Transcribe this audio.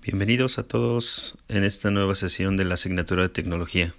Bienvenidos a todos en esta nueva sesión de la asignatura de tecnología.